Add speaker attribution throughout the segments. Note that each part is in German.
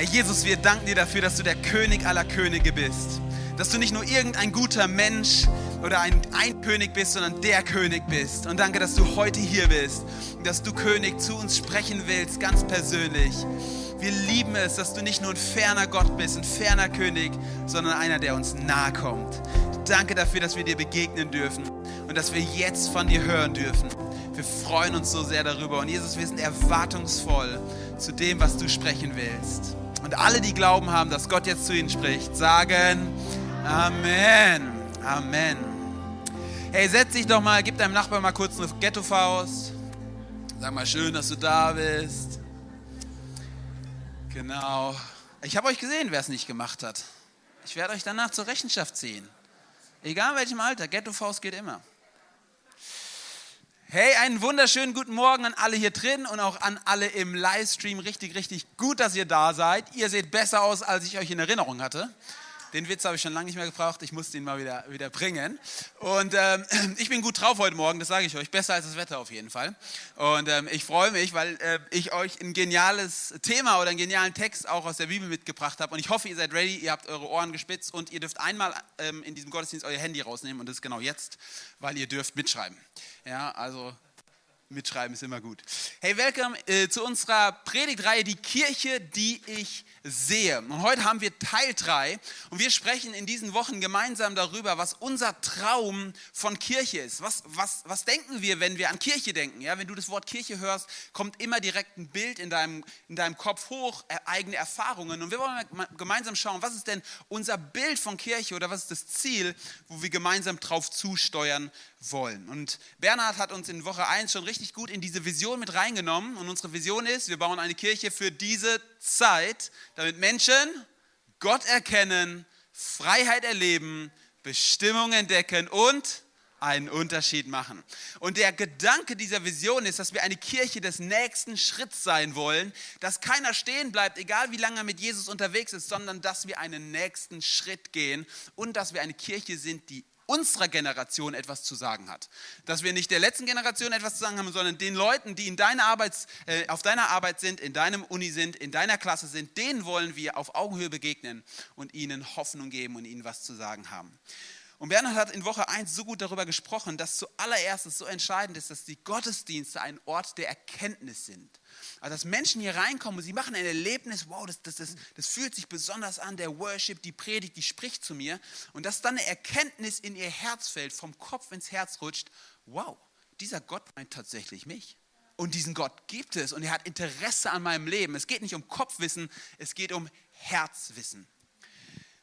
Speaker 1: Herr Jesus, wir danken dir dafür, dass du der König aller Könige bist. Dass du nicht nur irgendein guter Mensch oder ein, ein König bist, sondern der König bist. Und danke, dass du heute hier bist und dass du König zu uns sprechen willst, ganz persönlich. Wir lieben es, dass du nicht nur ein ferner Gott bist, ein ferner König, sondern einer, der uns nahe kommt. Danke dafür, dass wir dir begegnen dürfen und dass wir jetzt von dir hören dürfen. Wir freuen uns so sehr darüber. Und Jesus, wir sind erwartungsvoll zu dem, was du sprechen willst. Und alle, die glauben haben, dass Gott jetzt zu ihnen spricht, sagen Amen. Amen. Hey, setz dich doch mal, gib deinem Nachbarn mal kurz eine Ghetto-Faust. Sag mal schön, dass du da bist. Genau. Ich habe euch gesehen, wer es nicht gemacht hat. Ich werde euch danach zur Rechenschaft ziehen. Egal in welchem Alter, Ghetto-Faust geht immer. Hey, einen wunderschönen guten Morgen an alle hier drin und auch an alle im Livestream. Richtig, richtig gut, dass ihr da seid. Ihr seht besser aus, als ich euch in Erinnerung hatte. Den Witz habe ich schon lange nicht mehr gebraucht. Ich musste ihn mal wieder, wieder bringen. Und ähm, ich bin gut drauf heute Morgen, das sage ich euch. Besser als das Wetter auf jeden Fall. Und ähm, ich freue mich, weil äh, ich euch ein geniales Thema oder einen genialen Text auch aus der Bibel mitgebracht habe. Und ich hoffe, ihr seid ready, ihr habt eure Ohren gespitzt und ihr dürft einmal ähm, in diesem Gottesdienst euer Handy rausnehmen. Und das ist genau jetzt, weil ihr dürft mitschreiben. Ja, also mitschreiben ist immer gut. Hey, willkommen äh, zu unserer Predigtreihe Die Kirche, die ich sehe. Und heute haben wir Teil 3 und wir sprechen in diesen Wochen gemeinsam darüber, was unser Traum von Kirche ist. Was, was, was denken wir, wenn wir an Kirche denken? Ja, wenn du das Wort Kirche hörst, kommt immer direkt ein Bild in deinem, in deinem Kopf hoch, äh, eigene Erfahrungen. Und wir wollen gemeinsam schauen, was ist denn unser Bild von Kirche oder was ist das Ziel, wo wir gemeinsam drauf zusteuern wollen. Und Bernhard hat uns in Woche 1 schon richtig gut in diese Vision mit reingenommen. Und unsere Vision ist, wir bauen eine Kirche für diese Zeit, damit Menschen Gott erkennen, Freiheit erleben, Bestimmung entdecken und einen Unterschied machen. Und der Gedanke dieser Vision ist, dass wir eine Kirche des nächsten Schritts sein wollen, dass keiner stehen bleibt, egal wie lange er mit Jesus unterwegs ist, sondern dass wir einen nächsten Schritt gehen und dass wir eine Kirche sind, die unserer Generation etwas zu sagen hat. Dass wir nicht der letzten Generation etwas zu sagen haben, sondern den Leuten, die in deiner Arbeits, äh, auf deiner Arbeit sind, in deinem Uni sind, in deiner Klasse sind, denen wollen wir auf Augenhöhe begegnen und ihnen Hoffnung geben und ihnen was zu sagen haben. Und Bernhard hat in Woche 1 so gut darüber gesprochen, dass zuallererst so entscheidend ist, dass die Gottesdienste ein Ort der Erkenntnis sind. Also dass Menschen hier reinkommen und sie machen ein Erlebnis, wow, das, das, das, das fühlt sich besonders an, der Worship, die Predigt, die spricht zu mir. Und dass dann eine Erkenntnis in ihr Herz fällt, vom Kopf ins Herz rutscht, wow, dieser Gott meint tatsächlich mich. Und diesen Gott gibt es und er hat Interesse an meinem Leben. Es geht nicht um Kopfwissen, es geht um Herzwissen.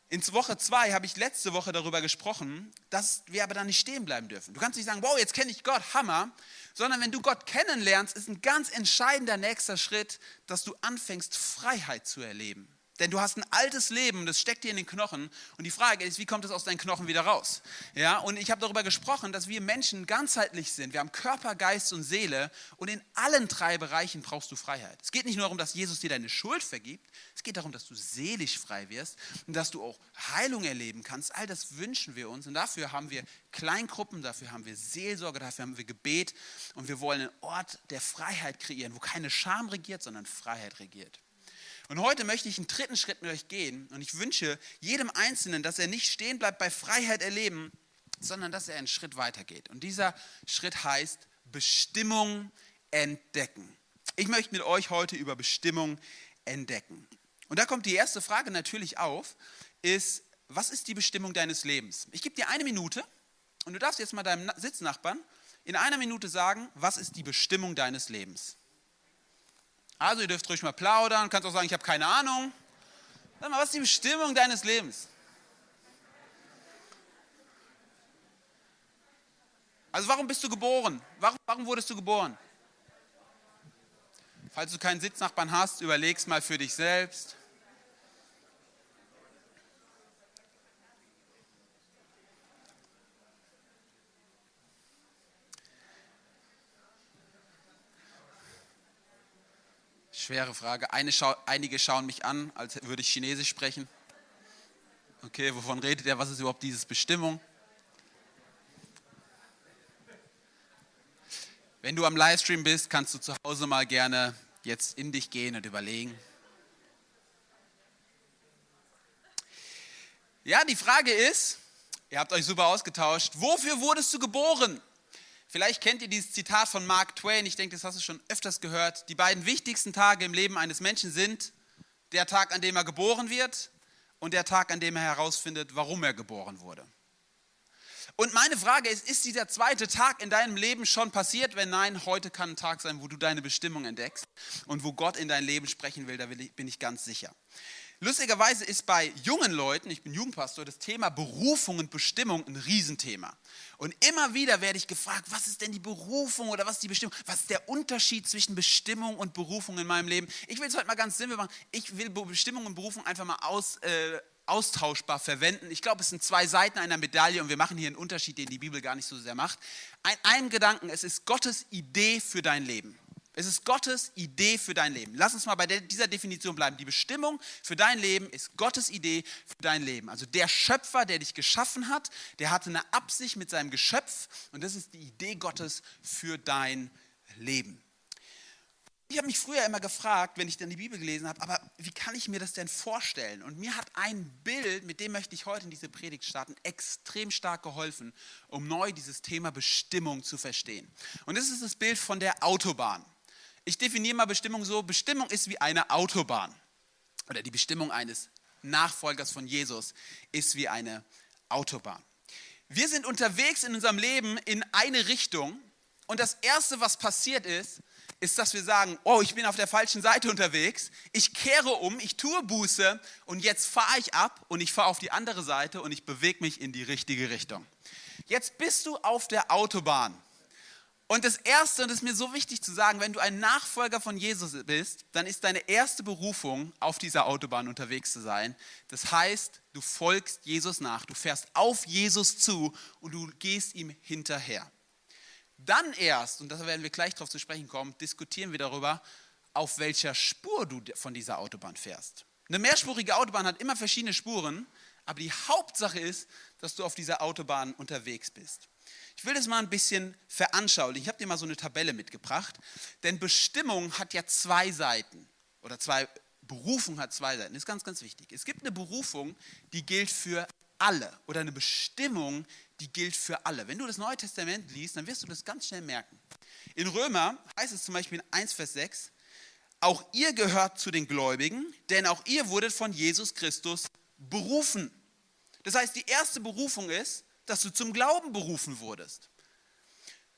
Speaker 1: In Woche 2 habe ich letzte Woche darüber gesprochen, dass wir aber da nicht stehen bleiben dürfen. Du kannst nicht sagen, wow, jetzt kenne ich Gott, Hammer, sondern wenn du Gott kennenlernst, ist ein ganz entscheidender nächster Schritt, dass du anfängst, Freiheit zu erleben. Denn du hast ein altes Leben, das steckt dir in den Knochen. Und die Frage ist, wie kommt es aus deinen Knochen wieder raus? Ja, und ich habe darüber gesprochen, dass wir Menschen ganzheitlich sind. Wir haben Körper, Geist und Seele. Und in allen drei Bereichen brauchst du Freiheit. Es geht nicht nur darum, dass Jesus dir deine Schuld vergibt. Es geht darum, dass du seelisch frei wirst und dass du auch Heilung erleben kannst. All das wünschen wir uns. Und dafür haben wir Kleingruppen, dafür haben wir Seelsorge, dafür haben wir Gebet. Und wir wollen einen Ort der Freiheit kreieren, wo keine Scham regiert, sondern Freiheit regiert. Und heute möchte ich einen dritten Schritt mit euch gehen und ich wünsche jedem Einzelnen, dass er nicht stehen bleibt bei Freiheit erleben, sondern dass er einen Schritt weitergeht. Und dieser Schritt heißt Bestimmung entdecken. Ich möchte mit euch heute über Bestimmung entdecken. Und da kommt die erste Frage natürlich auf, ist, was ist die Bestimmung deines Lebens? Ich gebe dir eine Minute und du darfst jetzt mal deinem Sitznachbarn in einer Minute sagen, was ist die Bestimmung deines Lebens? Also ihr dürft ruhig mal plaudern, kannst auch sagen, ich habe keine Ahnung. Sag mal, was ist die Bestimmung deines Lebens? Also warum bist du geboren? Warum, warum wurdest du geboren? Falls du keinen Sitznachbarn hast, überleg's mal für dich selbst. Schwere Frage. Schau, einige schauen mich an, als würde ich Chinesisch sprechen. Okay, wovon redet er? Was ist überhaupt dieses Bestimmung? Wenn du am Livestream bist, kannst du zu Hause mal gerne jetzt in dich gehen und überlegen. Ja, die Frage ist, ihr habt euch super ausgetauscht, wofür wurdest du geboren? Vielleicht kennt ihr dieses Zitat von Mark Twain, ich denke, das hast du schon öfters gehört. Die beiden wichtigsten Tage im Leben eines Menschen sind der Tag, an dem er geboren wird und der Tag, an dem er herausfindet, warum er geboren wurde. Und meine Frage ist, ist dieser zweite Tag in deinem Leben schon passiert? Wenn nein, heute kann ein Tag sein, wo du deine Bestimmung entdeckst und wo Gott in dein Leben sprechen will, da bin ich ganz sicher. Lustigerweise ist bei jungen Leuten, ich bin Jugendpastor, das Thema Berufung und Bestimmung ein Riesenthema. Und immer wieder werde ich gefragt, was ist denn die Berufung oder was ist die Bestimmung? Was ist der Unterschied zwischen Bestimmung und Berufung in meinem Leben? Ich will es heute mal ganz simpel machen. Ich will Bestimmung und Berufung einfach mal aus, äh, austauschbar verwenden. Ich glaube, es sind zwei Seiten einer Medaille und wir machen hier einen Unterschied, den die Bibel gar nicht so sehr macht. Ein, ein Gedanken, es ist Gottes Idee für dein Leben. Es ist Gottes Idee für dein Leben. Lass uns mal bei dieser Definition bleiben. Die Bestimmung für dein Leben ist Gottes Idee für dein Leben. Also der Schöpfer, der dich geschaffen hat, der hatte eine Absicht mit seinem Geschöpf und das ist die Idee Gottes für dein Leben. Ich habe mich früher immer gefragt, wenn ich dann die Bibel gelesen habe, aber wie kann ich mir das denn vorstellen? Und mir hat ein Bild, mit dem möchte ich heute in diese Predigt starten, extrem stark geholfen, um neu dieses Thema Bestimmung zu verstehen. Und das ist das Bild von der Autobahn. Ich definiere mal Bestimmung so, Bestimmung ist wie eine Autobahn. Oder die Bestimmung eines Nachfolgers von Jesus ist wie eine Autobahn. Wir sind unterwegs in unserem Leben in eine Richtung und das Erste, was passiert ist, ist, dass wir sagen, oh, ich bin auf der falschen Seite unterwegs, ich kehre um, ich tue Buße und jetzt fahre ich ab und ich fahre auf die andere Seite und ich bewege mich in die richtige Richtung. Jetzt bist du auf der Autobahn und das Erste, und das ist mir so wichtig zu sagen, wenn du ein Nachfolger von Jesus bist, dann ist deine erste Berufung, auf dieser Autobahn unterwegs zu sein. Das heißt, du folgst Jesus nach, du fährst auf Jesus zu und du gehst ihm hinterher. Dann erst, und da werden wir gleich darauf zu sprechen kommen, diskutieren wir darüber, auf welcher Spur du von dieser Autobahn fährst. Eine mehrspurige Autobahn hat immer verschiedene Spuren, aber die Hauptsache ist, dass du auf dieser Autobahn unterwegs bist. Ich will das mal ein bisschen veranschaulichen. Ich habe dir mal so eine Tabelle mitgebracht. Denn Bestimmung hat ja zwei Seiten. Oder zwei, Berufung hat zwei Seiten. Das ist ganz, ganz wichtig. Es gibt eine Berufung, die gilt für alle. Oder eine Bestimmung, die gilt für alle. Wenn du das Neue Testament liest, dann wirst du das ganz schnell merken. In Römer heißt es zum Beispiel in 1, Vers 6, auch ihr gehört zu den Gläubigen, denn auch ihr wurdet von Jesus Christus berufen. Das heißt, die erste Berufung ist, dass du zum Glauben berufen wurdest.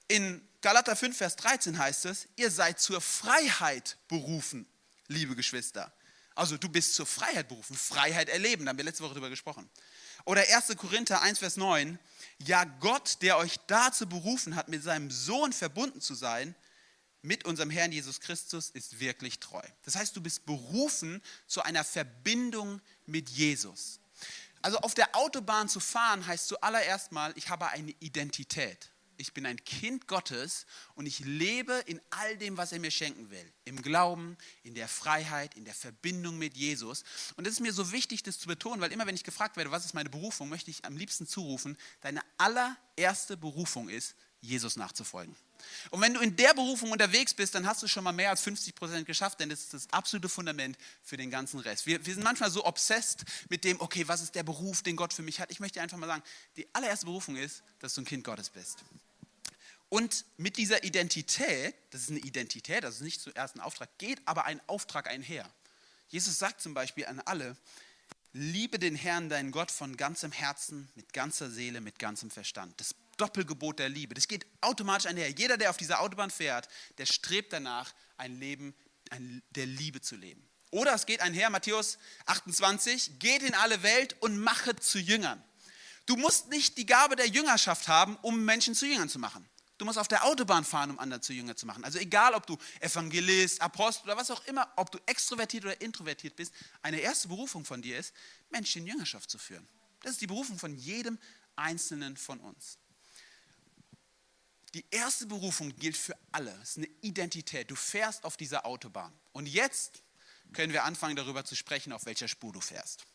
Speaker 1: In Galater 5, Vers 13 heißt es, ihr seid zur Freiheit berufen, liebe Geschwister. Also du bist zur Freiheit berufen, Freiheit erleben, da haben wir letzte Woche darüber gesprochen. Oder 1. Korinther 1, Vers 9, ja Gott, der euch dazu berufen hat, mit seinem Sohn verbunden zu sein, mit unserem Herrn Jesus Christus, ist wirklich treu. Das heißt, du bist berufen zu einer Verbindung mit Jesus. Also auf der Autobahn zu fahren heißt zuallererst mal, ich habe eine Identität. Ich bin ein Kind Gottes und ich lebe in all dem, was er mir schenken will. Im Glauben, in der Freiheit, in der Verbindung mit Jesus. Und es ist mir so wichtig, das zu betonen, weil immer wenn ich gefragt werde, was ist meine Berufung, möchte ich am liebsten zurufen, deine allererste Berufung ist, Jesus nachzufolgen. Und wenn du in der Berufung unterwegs bist, dann hast du schon mal mehr als 50 Prozent geschafft, denn das ist das absolute Fundament für den ganzen Rest. Wir, wir sind manchmal so obsessed mit dem, okay, was ist der Beruf, den Gott für mich hat. Ich möchte einfach mal sagen, die allererste Berufung ist, dass du ein Kind Gottes bist. Und mit dieser Identität, das ist eine Identität, das ist nicht zuerst ein Auftrag, geht aber ein Auftrag einher. Jesus sagt zum Beispiel an alle, liebe den Herrn, deinen Gott, von ganzem Herzen, mit ganzer Seele, mit ganzem Verstand. Das Doppelgebot der Liebe. Das geht automatisch einher. Jeder, der auf dieser Autobahn fährt, der strebt danach, ein Leben der Liebe zu leben. Oder es geht einher, Matthäus 28, geht in alle Welt und mache zu Jüngern. Du musst nicht die Gabe der Jüngerschaft haben, um Menschen zu Jüngern zu machen. Du musst auf der Autobahn fahren, um andere zu Jünger zu machen. Also egal, ob du Evangelist, Apostel oder was auch immer, ob du extrovertiert oder introvertiert bist, eine erste Berufung von dir ist, Menschen in Jüngerschaft zu führen. Das ist die Berufung von jedem Einzelnen von uns. Die erste Berufung gilt für alle. Es ist eine Identität. Du fährst auf dieser Autobahn. Und jetzt können wir anfangen, darüber zu sprechen, auf welcher Spur du fährst.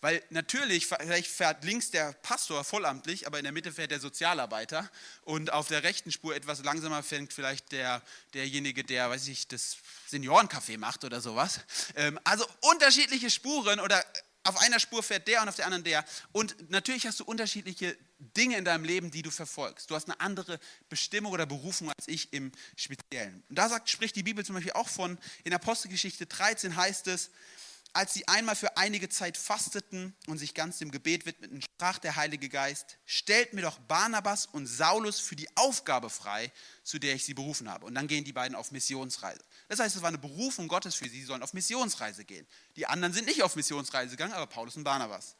Speaker 1: Weil natürlich, vielleicht fährt links der Pastor vollamtlich, aber in der Mitte fährt der Sozialarbeiter und auf der rechten Spur etwas langsamer fängt vielleicht der, derjenige, der, weiß ich, das Seniorencafé macht oder sowas. Ähm, also unterschiedliche Spuren oder auf einer Spur fährt der und auf der anderen der. Und natürlich hast du unterschiedliche Dinge in deinem Leben, die du verfolgst. Du hast eine andere Bestimmung oder Berufung als ich im Speziellen. Und da sagt, spricht die Bibel zum Beispiel auch von, in Apostelgeschichte 13 heißt es, als sie einmal für einige Zeit fasteten und sich ganz dem Gebet widmeten, sprach der Heilige Geist, stellt mir doch Barnabas und Saulus für die Aufgabe frei, zu der ich sie berufen habe. Und dann gehen die beiden auf Missionsreise. Das heißt, es war eine Berufung Gottes für sie, sie sollen auf Missionsreise gehen. Die anderen sind nicht auf Missionsreise gegangen, aber Paulus und Barnabas.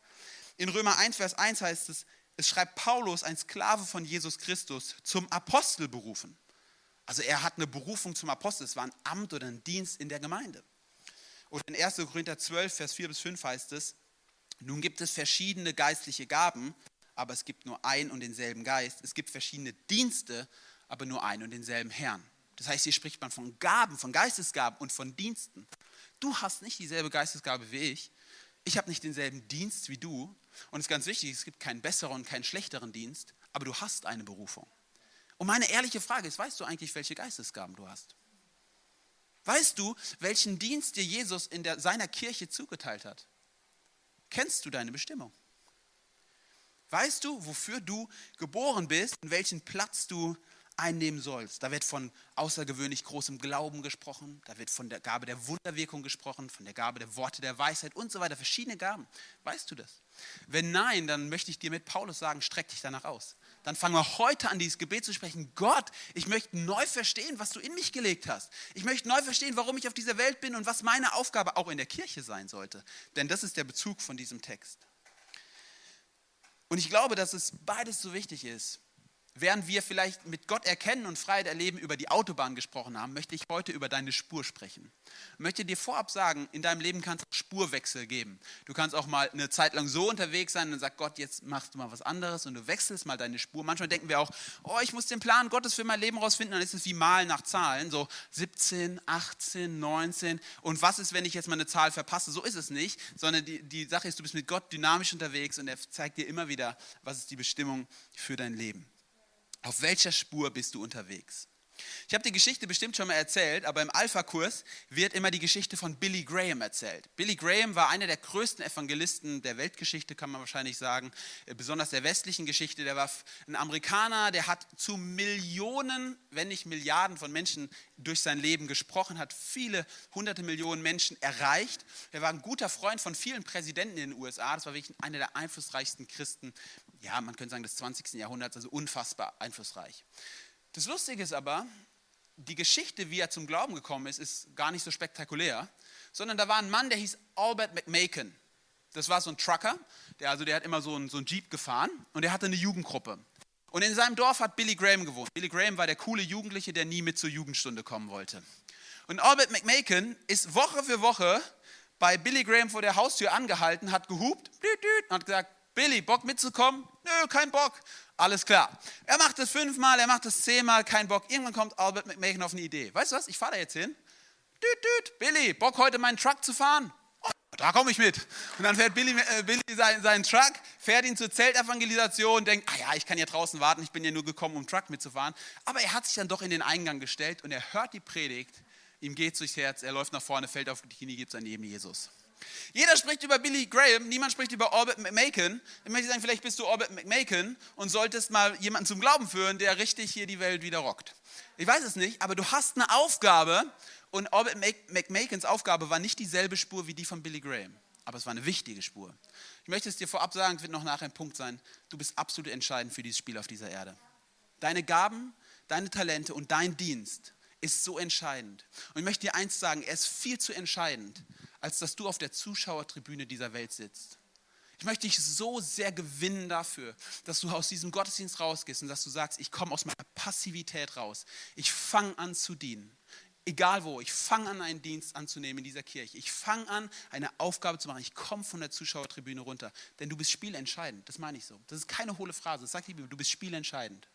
Speaker 1: In Römer 1, Vers 1 heißt es, es schreibt Paulus, ein Sklave von Jesus Christus, zum Apostel berufen. Also er hat eine Berufung zum Apostel, es war ein Amt oder ein Dienst in der Gemeinde. Und in 1. Korinther 12, Vers 4 bis 5 heißt es, nun gibt es verschiedene geistliche Gaben, aber es gibt nur ein und denselben Geist. Es gibt verschiedene Dienste, aber nur ein und denselben Herrn. Das heißt, hier spricht man von Gaben, von Geistesgaben und von Diensten. Du hast nicht dieselbe Geistesgabe wie ich. Ich habe nicht denselben Dienst wie du. Und es ist ganz wichtig, es gibt keinen besseren und keinen schlechteren Dienst, aber du hast eine Berufung. Und meine ehrliche Frage ist, weißt du eigentlich, welche Geistesgaben du hast? Weißt du, welchen Dienst dir Jesus in der, seiner Kirche zugeteilt hat? Kennst du deine Bestimmung? Weißt du, wofür du geboren bist und welchen Platz du einnehmen sollst? Da wird von außergewöhnlich großem Glauben gesprochen, da wird von der Gabe der Wunderwirkung gesprochen, von der Gabe der Worte der Weisheit und so weiter, verschiedene Gaben. Weißt du das? Wenn nein, dann möchte ich dir mit Paulus sagen, streck dich danach aus dann fangen wir heute an, dieses Gebet zu sprechen. Gott, ich möchte neu verstehen, was du in mich gelegt hast. Ich möchte neu verstehen, warum ich auf dieser Welt bin und was meine Aufgabe auch in der Kirche sein sollte. Denn das ist der Bezug von diesem Text. Und ich glaube, dass es beides so wichtig ist. Während wir vielleicht mit Gott erkennen und Freiheit erleben über die Autobahn gesprochen haben, möchte ich heute über deine Spur sprechen. Ich möchte dir vorab sagen, in deinem Leben kann es Spurwechsel geben. Du kannst auch mal eine Zeit lang so unterwegs sein und sagst, Gott, jetzt machst du mal was anderes und du wechselst mal deine Spur. Manchmal denken wir auch, oh, ich muss den Plan Gottes für mein Leben rausfinden, dann ist es wie Malen nach Zahlen, so 17, 18, 19. Und was ist, wenn ich jetzt mal eine Zahl verpasse? So ist es nicht, sondern die, die Sache ist, du bist mit Gott dynamisch unterwegs und er zeigt dir immer wieder, was ist die Bestimmung für dein Leben. Auf welcher Spur bist du unterwegs? Ich habe die Geschichte bestimmt schon mal erzählt, aber im Alpha-Kurs wird immer die Geschichte von Billy Graham erzählt. Billy Graham war einer der größten Evangelisten der Weltgeschichte, kann man wahrscheinlich sagen, äh, besonders der westlichen Geschichte. Der war ein Amerikaner, der hat zu Millionen, wenn nicht Milliarden von Menschen durch sein Leben gesprochen, hat viele hunderte Millionen Menschen erreicht. Er war ein guter Freund von vielen Präsidenten in den USA. Das war wirklich einer der einflussreichsten Christen ja, man könnte sagen, des 20. Jahrhunderts, also unfassbar einflussreich. Das Lustige ist aber, die Geschichte, wie er zum Glauben gekommen ist, ist gar nicht so spektakulär, sondern da war ein Mann, der hieß Albert McMakin. Das war so ein Trucker, der, also der hat immer so einen, so einen Jeep gefahren und der hatte eine Jugendgruppe. Und in seinem Dorf hat Billy Graham gewohnt. Billy Graham war der coole Jugendliche, der nie mit zur Jugendstunde kommen wollte. Und Albert McMakin ist Woche für Woche bei Billy Graham vor der Haustür angehalten, hat gehupt und hat gesagt, Billy, Bock mitzukommen? Nö, kein Bock. Alles klar. Er macht es fünfmal, er macht es zehnmal, kein Bock. Irgendwann kommt Albert McMahon auf eine Idee. Weißt du was? Ich fahre da jetzt hin. Düt, düt. Billy, Bock heute meinen Truck zu fahren? Oh, da komme ich mit. Und dann fährt Billy, äh, Billy seinen, seinen, Truck, fährt ihn zur Zeltevangelisation, denkt, ah ja, ich kann hier draußen warten, ich bin ja nur gekommen, um Truck mitzufahren. Aber er hat sich dann doch in den Eingang gestellt und er hört die Predigt, ihm geht durchs Herz, er läuft nach vorne, fällt auf die Knie, gibt sein Leben Jesus. Jeder spricht über Billy Graham, niemand spricht über Orbit McMakin. Ich möchte sagen, vielleicht bist du Orbit McMakin und solltest mal jemanden zum Glauben führen, der richtig hier die Welt wieder rockt. Ich weiß es nicht, aber du hast eine Aufgabe und Orbit McMakins Aufgabe war nicht dieselbe Spur wie die von Billy Graham, aber es war eine wichtige Spur. Ich möchte es dir vorab sagen, es wird noch nachher ein Punkt sein, du bist absolut entscheidend für dieses Spiel auf dieser Erde. Deine Gaben, deine Talente und dein Dienst ist so entscheidend. Und ich möchte dir eins sagen, er ist viel zu entscheidend, als dass du auf der Zuschauertribüne dieser Welt sitzt. Ich möchte dich so sehr gewinnen dafür, dass du aus diesem Gottesdienst rausgehst und dass du sagst, ich komme aus meiner Passivität raus. Ich fange an zu dienen. Egal wo, ich fange an, einen Dienst anzunehmen in dieser Kirche. Ich fange an, eine Aufgabe zu machen. Ich komme von der Zuschauertribüne runter. Denn du bist spielentscheidend. Das meine ich so. Das ist keine hohle Phrase. Das sagt die Bibel. Du bist spielentscheidend.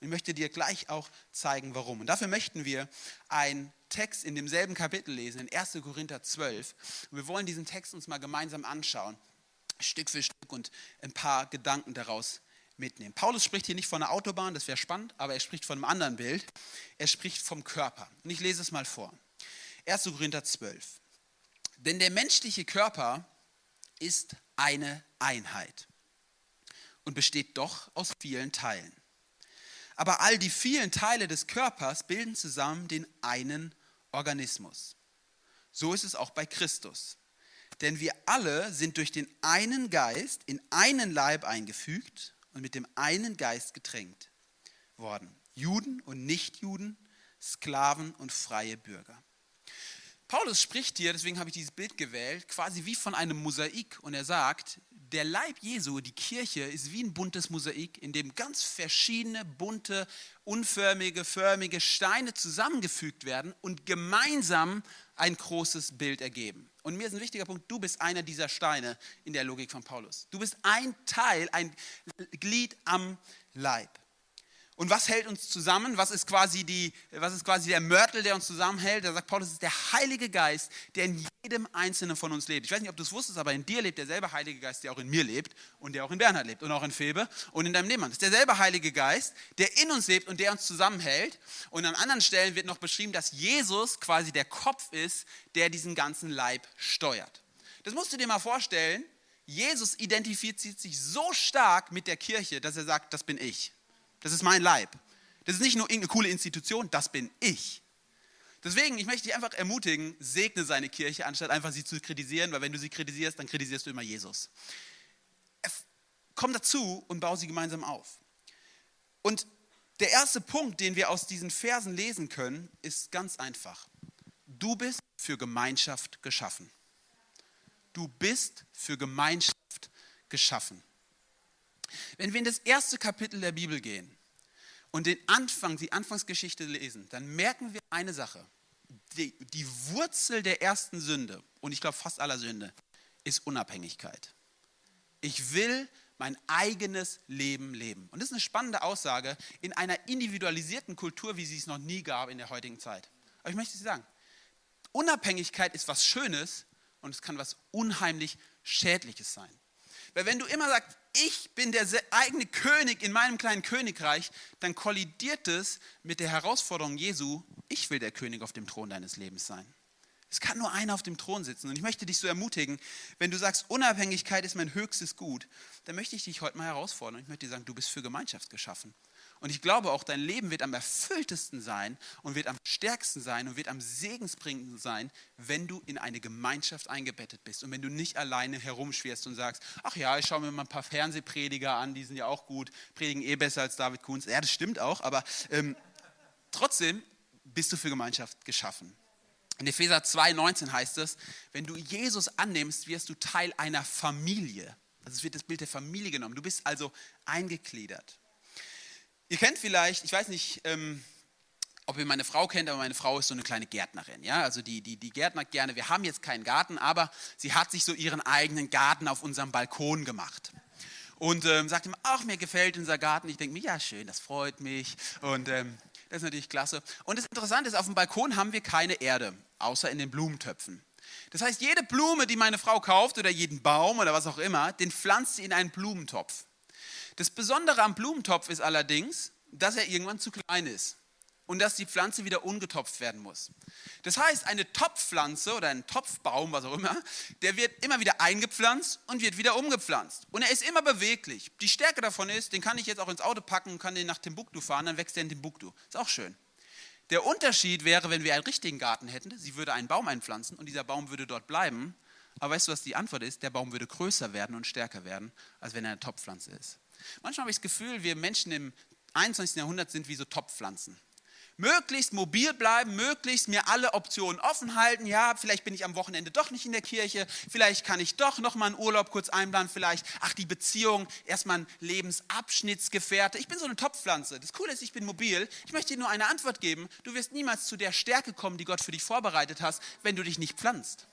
Speaker 1: Ich möchte dir gleich auch zeigen, warum. Und dafür möchten wir einen Text in demselben Kapitel lesen, in 1. Korinther 12. Und wir wollen diesen Text uns mal gemeinsam anschauen, Stück für Stück und ein paar Gedanken daraus mitnehmen. Paulus spricht hier nicht von einer Autobahn, das wäre spannend, aber er spricht von einem anderen Bild. Er spricht vom Körper. Und ich lese es mal vor. 1. Korinther 12. Denn der menschliche Körper ist eine Einheit und besteht doch aus vielen Teilen. Aber all die vielen Teile des Körpers bilden zusammen den einen Organismus. So ist es auch bei Christus. Denn wir alle sind durch den einen Geist in einen Leib eingefügt und mit dem einen Geist getränkt worden. Juden und Nichtjuden, Sklaven und freie Bürger. Paulus spricht hier, deswegen habe ich dieses Bild gewählt, quasi wie von einem Mosaik. Und er sagt, der Leib Jesu, die Kirche, ist wie ein buntes Mosaik, in dem ganz verschiedene bunte, unförmige, förmige Steine zusammengefügt werden und gemeinsam ein großes Bild ergeben. Und mir ist ein wichtiger Punkt, du bist einer dieser Steine in der Logik von Paulus. Du bist ein Teil, ein Glied am Leib. Und was hält uns zusammen? Was ist quasi, die, was ist quasi der Mörtel, der uns zusammenhält? Da sagt Paulus, es ist der Heilige Geist, der in jedem Einzelnen von uns lebt. Ich weiß nicht, ob du es wusstest, aber in dir lebt derselbe Heilige Geist, der auch in mir lebt und der auch in Bernhard lebt und auch in Febe und in deinem Nebenmann. Das ist derselbe Heilige Geist, der in uns lebt und der uns zusammenhält. Und an anderen Stellen wird noch beschrieben, dass Jesus quasi der Kopf ist, der diesen ganzen Leib steuert. Das musst du dir mal vorstellen. Jesus identifiziert sich so stark mit der Kirche, dass er sagt, das bin ich. Das ist mein Leib. Das ist nicht nur irgendeine coole Institution, das bin ich. Deswegen, ich möchte dich einfach ermutigen, segne seine Kirche, anstatt einfach sie zu kritisieren, weil wenn du sie kritisierst, dann kritisierst du immer Jesus. Komm dazu und bau sie gemeinsam auf. Und der erste Punkt, den wir aus diesen Versen lesen können, ist ganz einfach. Du bist für Gemeinschaft geschaffen. Du bist für Gemeinschaft geschaffen. Wenn wir in das erste Kapitel der Bibel gehen und den Anfang, die Anfangsgeschichte lesen, dann merken wir eine Sache. Die, die Wurzel der ersten Sünde, und ich glaube fast aller Sünde, ist Unabhängigkeit. Ich will mein eigenes Leben leben. Und das ist eine spannende Aussage in einer individualisierten Kultur, wie sie es noch nie gab in der heutigen Zeit. Aber ich möchte Sie sagen, Unabhängigkeit ist was Schönes und es kann was unheimlich Schädliches sein. Weil wenn du immer sagst, ich bin der eigene König in meinem kleinen Königreich, dann kollidiert es mit der Herausforderung Jesu, ich will der König auf dem Thron deines Lebens sein. Es kann nur einer auf dem Thron sitzen. Und ich möchte dich so ermutigen, wenn du sagst, Unabhängigkeit ist mein höchstes Gut, dann möchte ich dich heute mal herausfordern. Ich möchte dir sagen, du bist für Gemeinschaft geschaffen. Und ich glaube auch, dein Leben wird am erfülltesten sein und wird am stärksten sein und wird am segensbringendsten sein, wenn du in eine Gemeinschaft eingebettet bist und wenn du nicht alleine herumschwirrst und sagst, ach ja, ich schaue mir mal ein paar Fernsehprediger an, die sind ja auch gut, predigen eh besser als David Kunz. Ja, das stimmt auch, aber ähm, trotzdem bist du für Gemeinschaft geschaffen. In Epheser 2,19 heißt es, wenn du Jesus annimmst, wirst du Teil einer Familie. Also es wird das Bild der Familie genommen. Du bist also eingegliedert. Ihr kennt vielleicht, ich weiß nicht, ähm, ob ihr meine Frau kennt, aber meine Frau ist so eine kleine Gärtnerin. Ja? Also die, die, die gärtnert gerne. Wir haben jetzt keinen Garten, aber sie hat sich so ihren eigenen Garten auf unserem Balkon gemacht. Und ähm, sagt ihm, ach, mir gefällt unser Garten. Ich denke mir, ja, schön, das freut mich. Und ähm, das ist natürlich klasse. Und das Interessante ist, auf dem Balkon haben wir keine Erde, außer in den Blumentöpfen. Das heißt, jede Blume, die meine Frau kauft oder jeden Baum oder was auch immer, den pflanzt sie in einen Blumentopf. Das Besondere am Blumentopf ist allerdings, dass er irgendwann zu klein ist und dass die Pflanze wieder ungetopft werden muss. Das heißt, eine Topfpflanze oder ein Topfbaum, was auch immer, der wird immer wieder eingepflanzt und wird wieder umgepflanzt. Und er ist immer beweglich. Die Stärke davon ist, den kann ich jetzt auch ins Auto packen und kann den nach Timbuktu fahren, dann wächst er in Timbuktu. Ist auch schön. Der Unterschied wäre, wenn wir einen richtigen Garten hätten, sie würde einen Baum einpflanzen und dieser Baum würde dort bleiben. Aber weißt du, was die Antwort ist? Der Baum würde größer werden und stärker werden, als wenn er eine Topfpflanze ist. Manchmal habe ich das Gefühl, wir Menschen im 21. Jahrhundert sind wie so Topfpflanzen. Möglichst mobil bleiben, möglichst mir alle Optionen offen halten. Ja, vielleicht bin ich am Wochenende doch nicht in der Kirche, vielleicht kann ich doch noch mal einen Urlaub kurz einplanen, vielleicht, ach, die Beziehung, erstmal ein Lebensabschnittsgefährte. Ich bin so eine Topfpflanze. Das Coole ist, ich bin mobil. Ich möchte dir nur eine Antwort geben. Du wirst niemals zu der Stärke kommen, die Gott für dich vorbereitet hat, wenn du dich nicht pflanzt.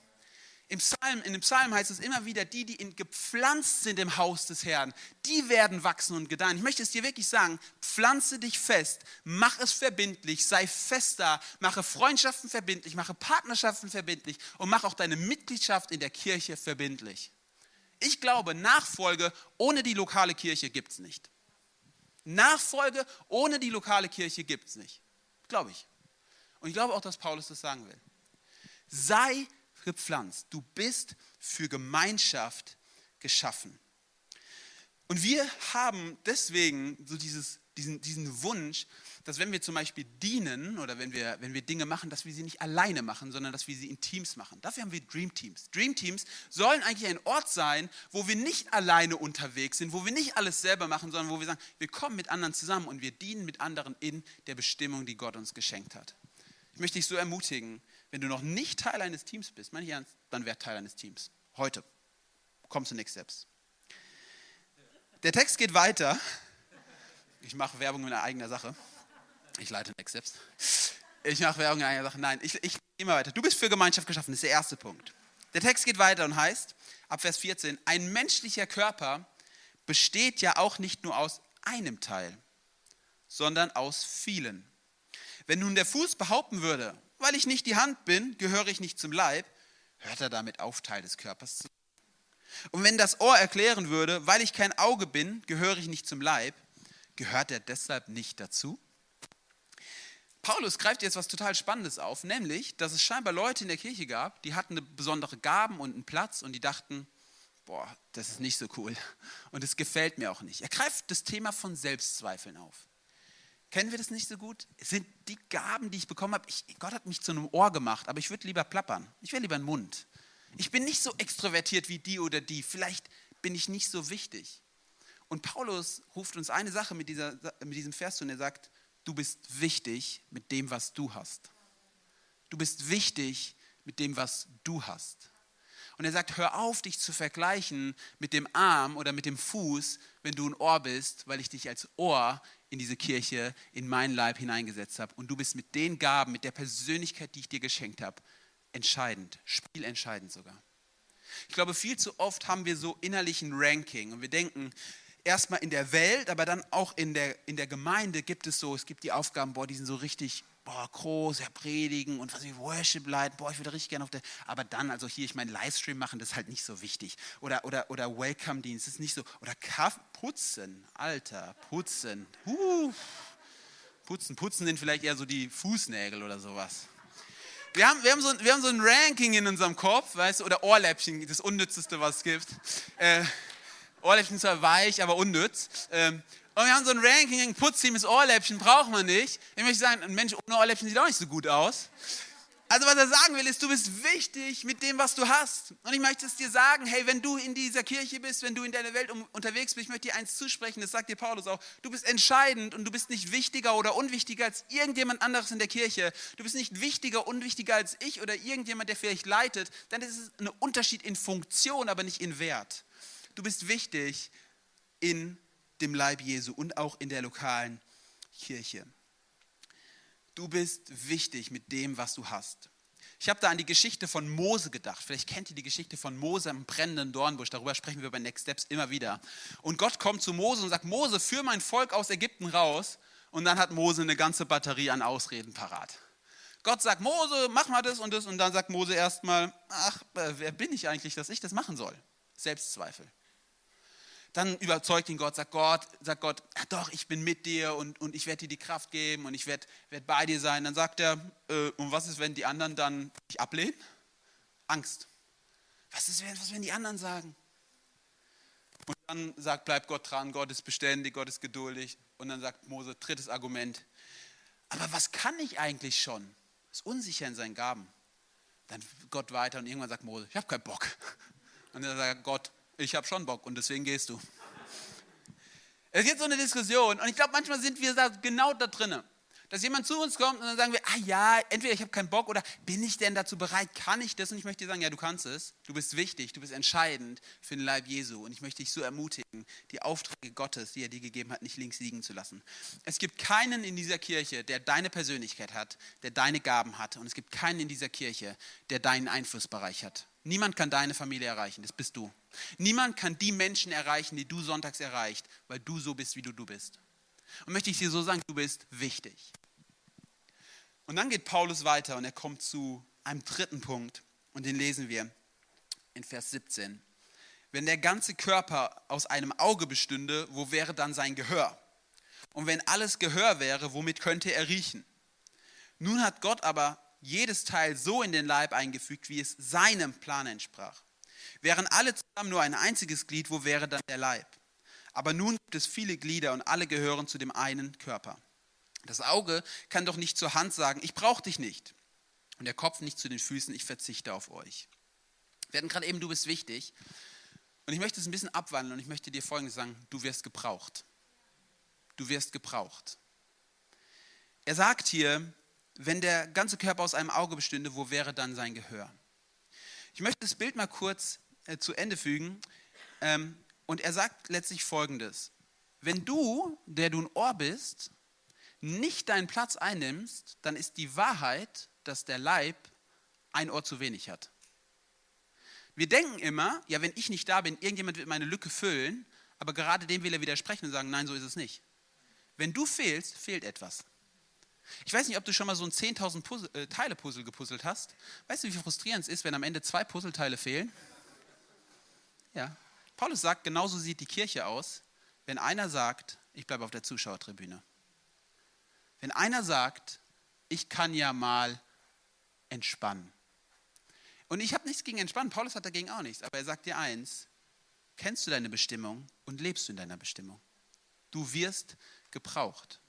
Speaker 1: Im Psalm, in dem Psalm heißt es immer wieder, die, die gepflanzt sind im Haus des Herrn, die werden wachsen und gedeihen. Ich möchte es dir wirklich sagen, pflanze dich fest, mach es verbindlich, sei fest da, mache Freundschaften verbindlich, mache Partnerschaften verbindlich und mach auch deine Mitgliedschaft in der Kirche verbindlich. Ich glaube, Nachfolge ohne die lokale Kirche gibt es nicht. Nachfolge ohne die lokale Kirche gibt es nicht. Glaube ich. Und ich glaube auch, dass Paulus das sagen will. Sei gepflanzt. Du bist für Gemeinschaft geschaffen. Und wir haben deswegen so dieses, diesen, diesen Wunsch, dass wenn wir zum Beispiel dienen oder wenn wir, wenn wir Dinge machen, dass wir sie nicht alleine machen, sondern dass wir sie in Teams machen. Dafür haben wir Dream Teams. Dream Teams sollen eigentlich ein Ort sein, wo wir nicht alleine unterwegs sind, wo wir nicht alles selber machen, sondern wo wir sagen, wir kommen mit anderen zusammen und wir dienen mit anderen in der Bestimmung, die Gott uns geschenkt hat. Ich möchte dich so ermutigen, wenn du noch nicht Teil eines Teams bist, meine ich ernst, dann werd Teil eines Teams. Heute. Kommst du Next Steps. Der Text geht weiter. Ich mache Werbung in eigener Sache. Ich leite Next Steps. Ich mache Werbung in einer Sache. Nein, ich, ich mal weiter. Du bist für Gemeinschaft geschaffen, das ist der erste Punkt. Der Text geht weiter und heißt, ab Vers 14, ein menschlicher Körper besteht ja auch nicht nur aus einem Teil, sondern aus vielen. Wenn nun der Fuß behaupten würde, weil ich nicht die Hand bin, gehöre ich nicht zum Leib, hört er damit auf, Teil des Körpers zu sein. Und wenn das Ohr erklären würde, weil ich kein Auge bin, gehöre ich nicht zum Leib, gehört er deshalb nicht dazu? Paulus greift jetzt was total Spannendes auf, nämlich, dass es scheinbar Leute in der Kirche gab, die hatten eine besondere Gaben und einen Platz und die dachten, boah, das ist nicht so cool und es gefällt mir auch nicht. Er greift das Thema von Selbstzweifeln auf. Kennen wir das nicht so gut? Es sind die Gaben, die ich bekommen habe. Ich, Gott hat mich zu einem Ohr gemacht, aber ich würde lieber plappern. Ich wäre lieber ein Mund. Ich bin nicht so extrovertiert wie die oder die. Vielleicht bin ich nicht so wichtig. Und Paulus ruft uns eine Sache mit, dieser, mit diesem Vers zu und er sagt, du bist wichtig mit dem, was du hast. Du bist wichtig mit dem, was du hast. Und er sagt, hör auf, dich zu vergleichen mit dem Arm oder mit dem Fuß, wenn du ein Ohr bist, weil ich dich als Ohr in diese Kirche, in meinen Leib hineingesetzt habe. Und du bist mit den Gaben, mit der Persönlichkeit, die ich dir geschenkt habe, entscheidend, spielentscheidend sogar. Ich glaube, viel zu oft haben wir so innerlichen Ranking und wir denken, erstmal in der Welt, aber dann auch in der, in der Gemeinde gibt es so, es gibt die Aufgaben, boah, die sind so richtig boah, groß, ja, predigen und was ich, Worship leiten, boah, ich würde richtig gerne auf der, aber dann, also hier, ich meine, Livestream machen, das ist halt nicht so wichtig. Oder, oder, oder Welcome-Dienst, das ist nicht so. Oder Kaff, putzen, Alter, putzen. Uh, putzen, putzen sind vielleicht eher so die Fußnägel oder sowas. Wir haben, wir, haben so, wir haben so ein Ranking in unserem Kopf, weißt du, oder Ohrläppchen, das Unnützeste, was es gibt. Äh, Ohrläppchen zwar weich, aber unnütz. Ähm, und wir haben so ein Ranking, ein Putzteam, Ohrläppchen braucht man nicht. Ich möchte sagen, ein Mensch ohne Ohrläppchen sieht auch nicht so gut aus. Also was er sagen will, ist, du bist wichtig mit dem, was du hast. Und ich möchte es dir sagen, hey, wenn du in dieser Kirche bist, wenn du in deiner Welt um, unterwegs bist, ich möchte dir eins zusprechen, das sagt dir Paulus auch, du bist entscheidend und du bist nicht wichtiger oder unwichtiger als irgendjemand anderes in der Kirche. Du bist nicht wichtiger, unwichtiger als ich oder irgendjemand, der vielleicht leitet. Dann ist es ein Unterschied in Funktion, aber nicht in Wert. Du bist wichtig in dem Leib Jesu und auch in der lokalen Kirche. Du bist wichtig mit dem, was du hast. Ich habe da an die Geschichte von Mose gedacht. Vielleicht kennt ihr die Geschichte von Mose im brennenden Dornbusch. Darüber sprechen wir bei Next Steps immer wieder. Und Gott kommt zu Mose und sagt: Mose, führ mein Volk aus Ägypten raus. Und dann hat Mose eine ganze Batterie an Ausreden parat. Gott sagt: Mose, mach mal das und das. Und dann sagt Mose erstmal: Ach, äh, wer bin ich eigentlich, dass ich das machen soll? Selbstzweifel dann überzeugt ihn Gott, sagt Gott, sagt Gott, ja doch, ich bin mit dir und, und ich werde dir die Kraft geben und ich werde werd bei dir sein. Dann sagt er, äh, und was ist, wenn die anderen dann dich ablehnen? Angst. Was ist, was, wenn die anderen sagen? Und dann sagt, bleibt Gott dran, Gott ist beständig, Gott ist geduldig. Und dann sagt Mose, drittes Argument, aber was kann ich eigentlich schon? Ist unsicher in seinen Gaben. Dann Gott weiter und irgendwann sagt Mose, ich habe keinen Bock. Und dann sagt Gott, ich habe schon Bock und deswegen gehst du. Es gibt so eine Diskussion und ich glaube, manchmal sind wir da genau da drinnen. Dass jemand zu uns kommt und dann sagen wir, ah ja, entweder ich habe keinen Bock oder bin ich denn dazu bereit, kann ich das? Und ich möchte dir sagen, ja, du kannst es. Du bist wichtig, du bist entscheidend für den Leib Jesu. Und ich möchte dich so ermutigen, die Aufträge Gottes, die er dir gegeben hat, nicht links liegen zu lassen. Es gibt keinen in dieser Kirche, der deine Persönlichkeit hat, der deine Gaben hat. Und es gibt keinen in dieser Kirche, der deinen Einflussbereich hat. Niemand kann deine Familie erreichen, das bist du. Niemand kann die Menschen erreichen, die du sonntags erreicht, weil du so bist, wie du du bist. Und möchte ich dir so sagen, du bist wichtig. Und dann geht Paulus weiter und er kommt zu einem dritten Punkt und den lesen wir in Vers 17. Wenn der ganze Körper aus einem Auge bestünde, wo wäre dann sein Gehör? Und wenn alles Gehör wäre, womit könnte er riechen? Nun hat Gott aber jedes Teil so in den Leib eingefügt, wie es seinem Plan entsprach. Wären alle zusammen nur ein einziges Glied, wo wäre dann der Leib? Aber nun gibt es viele Glieder und alle gehören zu dem einen Körper. Das Auge kann doch nicht zur Hand sagen, ich brauche dich nicht. Und der Kopf nicht zu den Füßen, ich verzichte auf euch. Wir hatten gerade eben, du bist wichtig. Und ich möchte es ein bisschen abwandeln und ich möchte dir Folgendes sagen, du wirst gebraucht. Du wirst gebraucht. Er sagt hier, wenn der ganze Körper aus einem Auge bestünde, wo wäre dann sein Gehör? Ich möchte das Bild mal kurz äh, zu Ende fügen. Ähm, und er sagt letztlich Folgendes. Wenn du, der du ein Ohr bist, nicht deinen Platz einnimmst, dann ist die Wahrheit, dass der Leib ein Ohr zu wenig hat. Wir denken immer, ja, wenn ich nicht da bin, irgendjemand wird meine Lücke füllen, aber gerade dem will er widersprechen und sagen, nein, so ist es nicht. Wenn du fehlst, fehlt etwas. Ich weiß nicht, ob du schon mal so ein 10.000 äh, Teile-Puzzle gepuzzelt hast. Weißt du, wie frustrierend es ist, wenn am Ende zwei Puzzleteile fehlen? Ja. Paulus sagt, genauso sieht die Kirche aus, wenn einer sagt, ich bleibe auf der Zuschauertribüne. Wenn einer sagt, ich kann ja mal entspannen. Und ich habe nichts gegen Entspannen, Paulus hat dagegen auch nichts, aber er sagt dir eins, kennst du deine Bestimmung und lebst du in deiner Bestimmung. Du wirst gebraucht.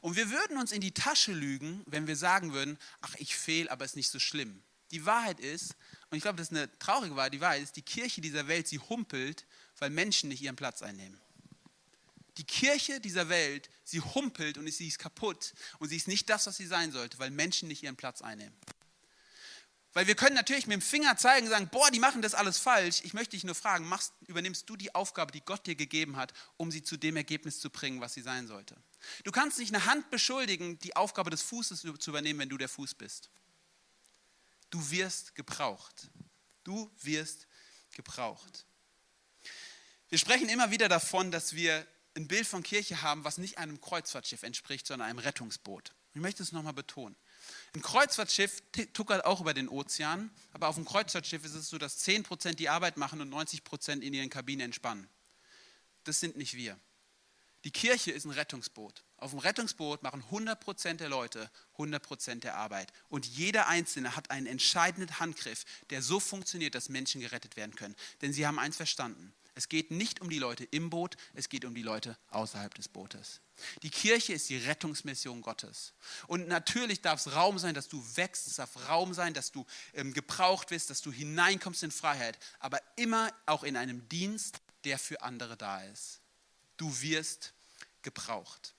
Speaker 1: Und wir würden uns in die Tasche lügen, wenn wir sagen würden, ach, ich fehle, aber es ist nicht so schlimm. Die Wahrheit ist, und ich glaube, das ist eine traurige Wahrheit, die Wahrheit ist, die Kirche dieser Welt, sie humpelt, weil Menschen nicht ihren Platz einnehmen. Die Kirche dieser Welt, sie humpelt und sie ist kaputt und sie ist nicht das, was sie sein sollte, weil Menschen nicht ihren Platz einnehmen. Weil wir können natürlich mit dem Finger zeigen und sagen, boah, die machen das alles falsch. Ich möchte dich nur fragen, machst, übernimmst du die Aufgabe, die Gott dir gegeben hat, um sie zu dem Ergebnis zu bringen, was sie sein sollte? Du kannst nicht eine Hand beschuldigen, die Aufgabe des Fußes zu übernehmen, wenn du der Fuß bist. Du wirst gebraucht. Du wirst gebraucht. Wir sprechen immer wieder davon, dass wir ein Bild von Kirche haben, was nicht einem Kreuzfahrtschiff entspricht, sondern einem Rettungsboot. Ich möchte es nochmal betonen. Ein Kreuzfahrtschiff tuckert auch über den Ozean, aber auf dem Kreuzfahrtschiff ist es so, dass 10% die Arbeit machen und 90% in ihren Kabinen entspannen. Das sind nicht wir. Die Kirche ist ein Rettungsboot. Auf dem Rettungsboot machen 100% der Leute 100% der Arbeit. Und jeder Einzelne hat einen entscheidenden Handgriff, der so funktioniert, dass Menschen gerettet werden können. Denn sie haben eins verstanden. Es geht nicht um die Leute im Boot, es geht um die Leute außerhalb des Bootes. Die Kirche ist die Rettungsmission Gottes. Und natürlich darf es Raum sein, dass du wächst, es darf Raum sein, dass du ähm, gebraucht wirst, dass du hineinkommst in Freiheit, aber immer auch in einem Dienst, der für andere da ist. Du wirst gebraucht.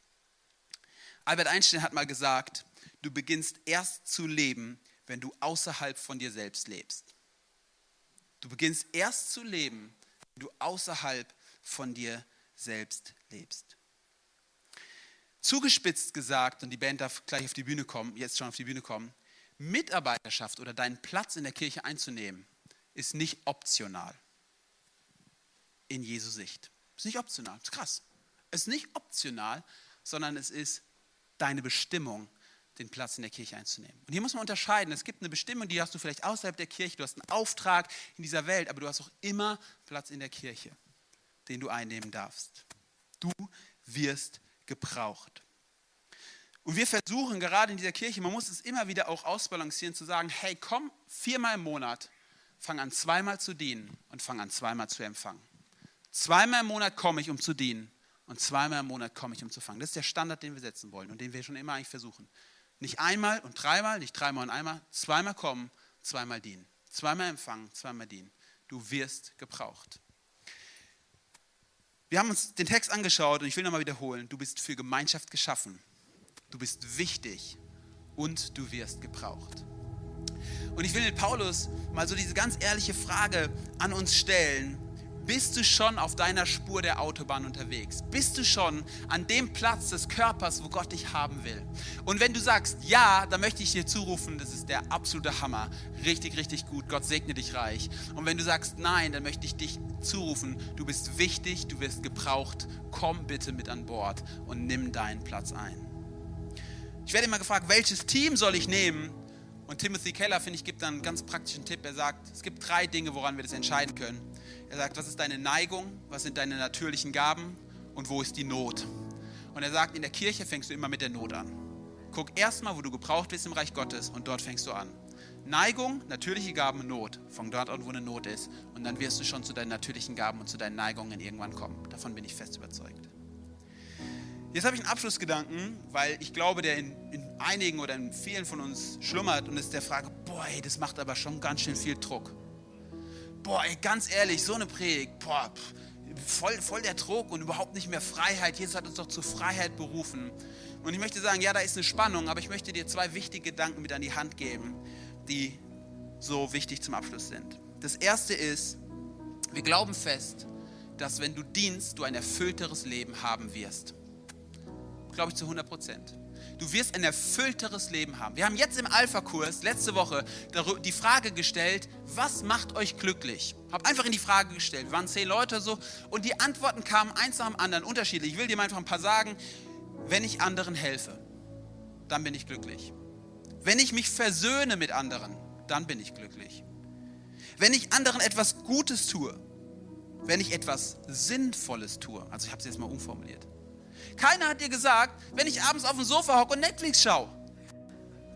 Speaker 1: Albert Einstein hat mal gesagt, du beginnst erst zu leben, wenn du außerhalb von dir selbst lebst. Du beginnst erst zu leben, du außerhalb von dir selbst lebst. Zugespitzt gesagt, und die Band darf gleich auf die Bühne kommen, jetzt schon auf die Bühne kommen, Mitarbeiterschaft oder deinen Platz in der Kirche einzunehmen, ist nicht optional. In Jesu Sicht. Ist nicht optional, ist krass. Es ist nicht optional, sondern es ist deine Bestimmung, den Platz in der Kirche einzunehmen. Und hier muss man unterscheiden. Es gibt eine Bestimmung, die hast du vielleicht außerhalb der Kirche. Du hast einen Auftrag in dieser Welt, aber du hast auch immer Platz in der Kirche, den du einnehmen darfst. Du wirst gebraucht. Und wir versuchen gerade in dieser Kirche, man muss es immer wieder auch ausbalancieren, zu sagen, hey, komm viermal im Monat, fang an zweimal zu dienen und fang an zweimal zu empfangen. Zweimal im Monat komme ich, um zu dienen und zweimal im Monat komme ich, um zu fangen. Das ist der Standard, den wir setzen wollen und den wir schon immer eigentlich versuchen. Nicht einmal und dreimal, nicht dreimal und einmal, zweimal kommen, zweimal dienen. Zweimal empfangen, zweimal dienen. Du wirst gebraucht. Wir haben uns den Text angeschaut und ich will nochmal wiederholen. Du bist für Gemeinschaft geschaffen. Du bist wichtig und du wirst gebraucht. Und ich will mit Paulus mal so diese ganz ehrliche Frage an uns stellen. Bist du schon auf deiner Spur der Autobahn unterwegs? Bist du schon an dem Platz des Körpers, wo Gott dich haben will? Und wenn du sagst ja, dann möchte ich dir zurufen, das ist der absolute Hammer. Richtig, richtig gut. Gott segne dich reich. Und wenn du sagst nein, dann möchte ich dich zurufen, du bist wichtig, du wirst gebraucht. Komm bitte mit an Bord und nimm deinen Platz ein. Ich werde immer gefragt, welches Team soll ich nehmen? Und Timothy Keller, finde ich, gibt dann einen ganz praktischen Tipp. Er sagt, es gibt drei Dinge, woran wir das entscheiden können. Er sagt, was ist deine Neigung, was sind deine natürlichen Gaben und wo ist die Not? Und er sagt, in der Kirche fängst du immer mit der Not an. Guck erstmal, wo du gebraucht bist im Reich Gottes und dort fängst du an. Neigung, natürliche Gaben, Not. Von dort an, wo eine Not ist. Und dann wirst du schon zu deinen natürlichen Gaben und zu deinen Neigungen irgendwann kommen. Davon bin ich fest überzeugt. Jetzt habe ich einen Abschlussgedanken, weil ich glaube, der in, in, einigen oder in vielen von uns schlummert und ist der Frage, boah, ey, das macht aber schon ganz schön viel Druck. Boah, ey, ganz ehrlich, so eine Predigt, boah, voll, voll der Druck und überhaupt nicht mehr Freiheit. Jesus hat uns doch zur Freiheit berufen. Und ich möchte sagen, ja, da ist eine Spannung, aber ich möchte dir zwei wichtige Gedanken mit an die Hand geben, die so wichtig zum Abschluss sind. Das erste ist, wir glauben fest, dass wenn du dienst, du ein erfüllteres Leben haben wirst glaube ich, zu 100 Prozent. Du wirst ein erfüllteres Leben haben. Wir haben jetzt im Alpha-Kurs letzte Woche die Frage gestellt, was macht euch glücklich? Hab einfach in die Frage gestellt. Waren zehn Leute so und die Antworten kamen eins nach dem anderen unterschiedlich. Ich will dir mal einfach ein paar sagen. Wenn ich anderen helfe, dann bin ich glücklich. Wenn ich mich versöhne mit anderen, dann bin ich glücklich. Wenn ich anderen etwas Gutes tue, wenn ich etwas Sinnvolles tue, also ich habe es jetzt mal umformuliert, keiner hat dir gesagt, wenn ich abends auf dem Sofa hocke und Netflix schaue.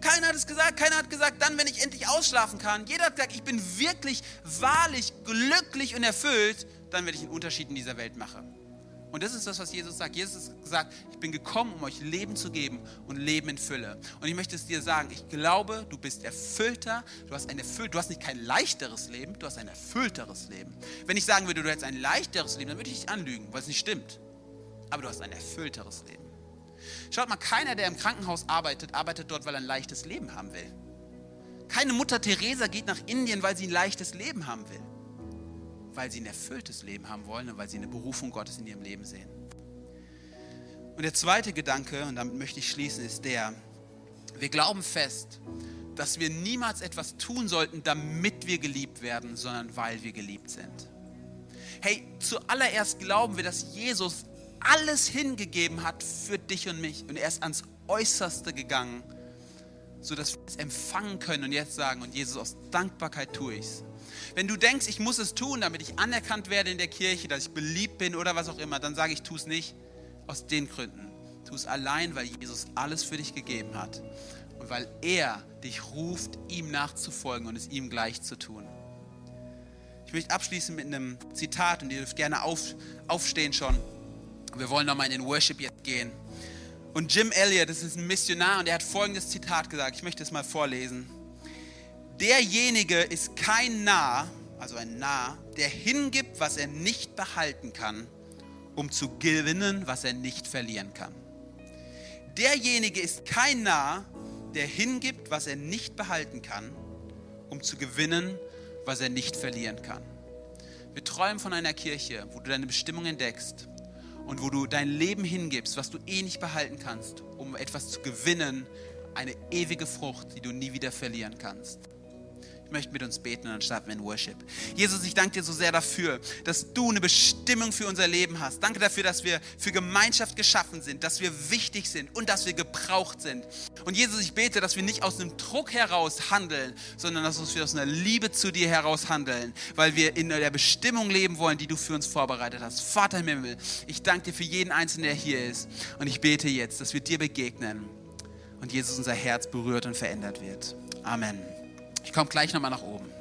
Speaker 1: Keiner hat es gesagt. Keiner hat gesagt, dann, wenn ich endlich ausschlafen kann. Jeder hat gesagt, ich bin wirklich, wahrlich glücklich und erfüllt, dann werde ich einen Unterschied in dieser Welt machen. Und das ist das, was Jesus sagt. Jesus sagt, ich bin gekommen, um euch Leben zu geben und Leben in Fülle. Und ich möchte es dir sagen, ich glaube, du bist erfüllter, du hast ein erfüllt, du hast nicht kein leichteres Leben, du hast ein erfüllteres Leben. Wenn ich sagen würde, du hättest ein leichteres Leben, dann würde ich dich anlügen, weil es nicht stimmt aber du hast ein erfüllteres Leben. Schaut mal, keiner, der im Krankenhaus arbeitet, arbeitet dort, weil er ein leichtes Leben haben will. Keine Mutter Teresa geht nach Indien, weil sie ein leichtes Leben haben will. Weil sie ein erfülltes Leben haben wollen und weil sie eine Berufung Gottes in ihrem Leben sehen. Und der zweite Gedanke, und damit möchte ich schließen, ist der, wir glauben fest, dass wir niemals etwas tun sollten, damit wir geliebt werden, sondern weil wir geliebt sind. Hey, zuallererst glauben wir, dass Jesus alles hingegeben hat für dich und mich. Und er ist ans Äußerste gegangen, sodass wir es empfangen können und jetzt sagen, und Jesus, aus Dankbarkeit tue ich es. Wenn du denkst, ich muss es tun, damit ich anerkannt werde in der Kirche, dass ich beliebt bin oder was auch immer, dann sage ich, tu es nicht aus den Gründen. Tu es allein, weil Jesus alles für dich gegeben hat und weil er dich ruft, ihm nachzufolgen und es ihm gleich zu tun. Ich möchte abschließen mit einem Zitat und ihr dürft gerne auf, aufstehen schon. Wir wollen nochmal in den Worship jetzt gehen. Und Jim Elliot, das ist ein Missionar, und er hat folgendes Zitat gesagt. Ich möchte es mal vorlesen. Derjenige ist kein Narr, also ein Narr, der hingibt, was er nicht behalten kann, um zu gewinnen, was er nicht verlieren kann. Derjenige ist kein Narr, der hingibt, was er nicht behalten kann, um zu gewinnen, was er nicht verlieren kann. Wir träumen von einer Kirche, wo du deine Bestimmung entdeckst und wo du dein Leben hingibst, was du eh nicht behalten kannst, um etwas zu gewinnen, eine ewige Frucht, die du nie wieder verlieren kannst möchte mit uns beten und dann starten wir in Worship. Jesus, ich danke dir so sehr dafür, dass du eine Bestimmung für unser Leben hast. Danke dafür, dass wir für Gemeinschaft geschaffen sind, dass wir wichtig sind und dass wir gebraucht sind. Und Jesus, ich bete, dass wir nicht aus einem Druck heraus handeln, sondern dass wir aus einer Liebe zu dir heraus handeln, weil wir in der Bestimmung leben wollen, die du für uns vorbereitet hast. Vater im Himmel, ich danke dir für jeden Einzelnen, der hier ist. Und ich bete jetzt, dass wir dir begegnen und Jesus unser Herz berührt und verändert wird. Amen. Ich komme gleich nochmal nach oben.